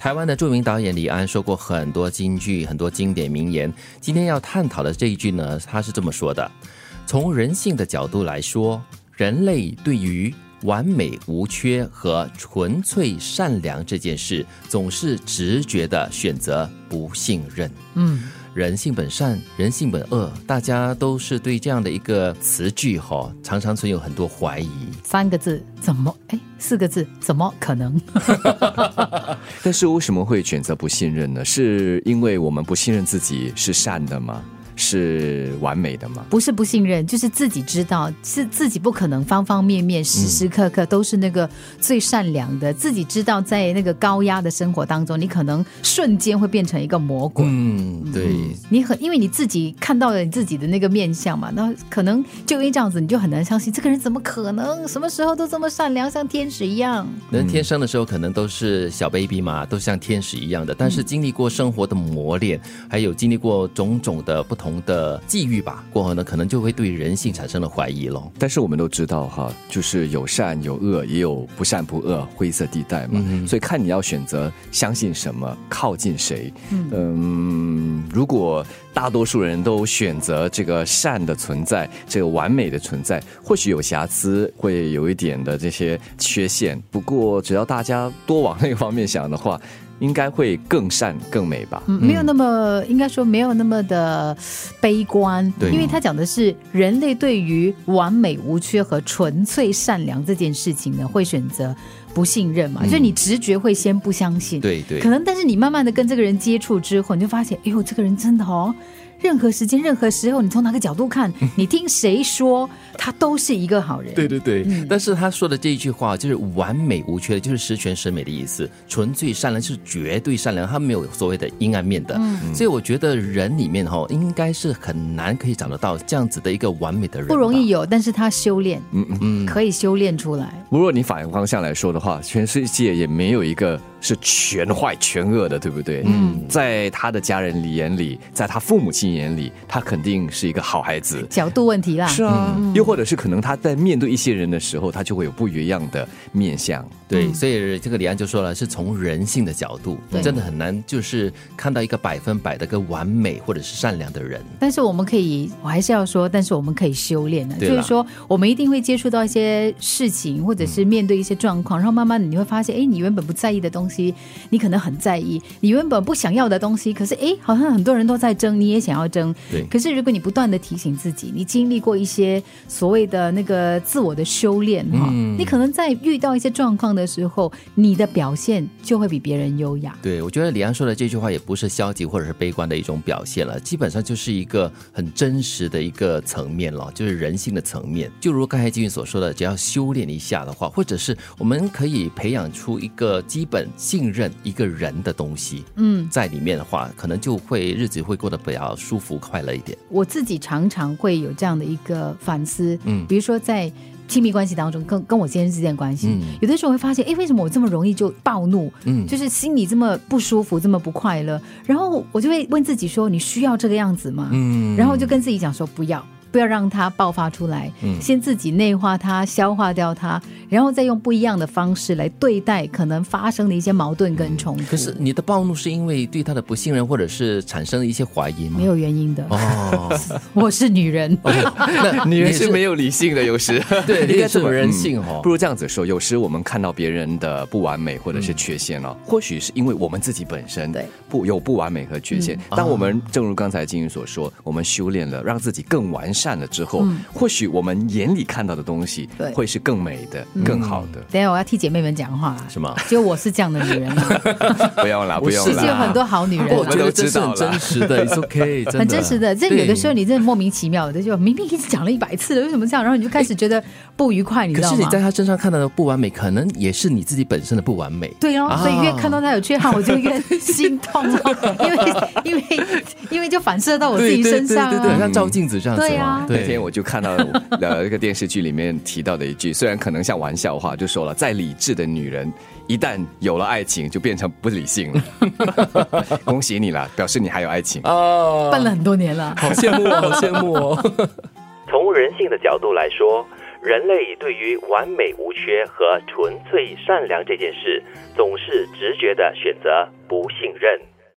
台湾的著名导演李安说过很多金句，很多经典名言。今天要探讨的这一句呢，他是这么说的：从人性的角度来说，人类对于完美无缺和纯粹善良这件事，总是直觉的选择不信任。嗯，人性本善，人性本恶，大家都是对这样的一个词句哈，常常存有很多怀疑。三个字怎么？哎，四个字怎么可能？但是为什么会选择不信任呢？是因为我们不信任自己是善的吗？是完美的吗？不是不信任，就是自己知道是自己不可能方方面面时时刻刻都是那个最善良的。自己知道在那个高压的生活当中，你可能瞬间会变成一个魔鬼。嗯，对，你很因为你自己看到了你自己的那个面相嘛，那可能就因为这样子，你就很难相信这个人怎么可能什么时候都这么善良，像天使一样。人天生的时候可能都是小 baby 嘛，都像天使一样的，但是经历过生活的磨练，还有经历过种种的不同的际遇吧，过后呢，可能就会对人性产生了怀疑咯。但是我们都知道哈，就是有善有恶，也有不善不恶灰色地带嘛。所以看你要选择相信什么，靠近谁。嗯，如果大多数人都选择这个善的存在，这个完美的存在，或许有瑕疵，会有一点的这些缺陷。不过只要大家多往那个方面想的话，应该会更善更美吧。嗯，没有那么应该说没有那么的悲观，对因为他讲的是人类对于完美无缺和纯粹善良这件事情呢，会选择不信任嘛，就是你直觉会先不相信，对对可能但是你慢慢的跟这个人接触之后，你就发现，哎呦，这个人真的哦。任何时间、任何时候，你从哪个角度看，你听谁说，他都是一个好人。对对对，但是他说的这一句话就是完美无缺，就是十全十美的意思。纯粹善良是绝对善良，他没有所谓的阴暗面的。所以我觉得人里面哈，应该是很难可以找得到这样子的一个完美的人，不容易有，但是他修炼，嗯嗯。嗯，可以修炼出来。如果你反方向来说的话，全世界也没有一个是全坏全恶的，对不对？嗯，在他的家人里眼里，在他父母亲眼里，他肯定是一个好孩子。角度问题啦，是啊，又或者是可能他在面对一些人的时候，他就会有不一样的面相。对，所以这个李安就说了，是从人性的角度，真的很难，就是看到一个百分百的一个完美或者是善良的人。但是我们可以，我还是要说，但是我们可以修炼的，就是说，我们一定会接触到一些事情，或者是面对一些状况，然后慢慢的你会发现，哎，你原本不在意的东西，你可能很在意；你原本不想要的东西，可是哎，好像很多人都在争，你也想要争。对可是如果你不断的提醒自己，你经历过一些所谓的那个自我的修炼哈，嗯你可能在遇到一些状况的时候，你的表现就会比别人优雅。对，我觉得李安说的这句话也不是消极或者是悲观的一种表现了，基本上就是一个很真实的一个层面了，就是人性的层面。就如刚才金宇所说的，只要修炼一下的话，或者是我们可以培养出一个基本信任一个人的东西，嗯，在里面的话，可能就会日子会过得比较舒服快乐一点。我自己常常会有这样的一个反思，嗯比如说在亲密关系当中，跟跟我先生之间的关系，嗯有的时候会发现，哎，为什么我这么容易就暴怒？嗯就是心里这么不舒服，这么不快乐，然后我就会问自己说，你需要这个样子吗？嗯然后就跟自己讲说，不要。不要让它爆发出来，嗯。先自己内化它、消化掉它，然后再用不一样的方式来对待可能发生的一些矛盾跟冲突。可是你的暴怒是因为对他的不信任，或者是产生了一些怀疑吗？没有原因的，哦，我是女人。那 女人是没有理性的，有时。对应该这么人性哦。不如这样子说，有时我们看到别人的不完美或者是缺陷哦，或许是因为我们自己本身对。不有不完美和缺陷。当我们正如刚才金云所说，我们修炼了，让自己更完善了之后，或许我们眼里看到的东西对会是更美的、更好的。等下我要替姐妹们讲话，是吗？就我是这样的女人啊，不用啦，不用世界有很。多好女人我觉得这是知道了很真实的，it's OK，真的很真实的，这有的时候你真的莫名其妙的，就明明已经讲了一百次了，为什么这样？然后你就开始觉得不愉快，你知道吗可是你？在他身上看到的不完美，可能也是你自己本身的不完美。对哦，啊所以越看到他有缺憾，我就越心痛哦，因为因为因为就反射到我自己身上对对对对，啊。像照镜子这样子对啊嘛。那天我就看到呃一个电视剧里面提到的一句，虽然可能像玩笑话，就说了，再理智的女人，一旦有了爱情，就变成不理性了。恭喜你了，表示你还有爱情。啊办了很多年了，好羡慕哦，好羡慕哦。从人性的角度来说，人类对于完美无缺和纯粹善良这件事，总是直觉的选择不信任。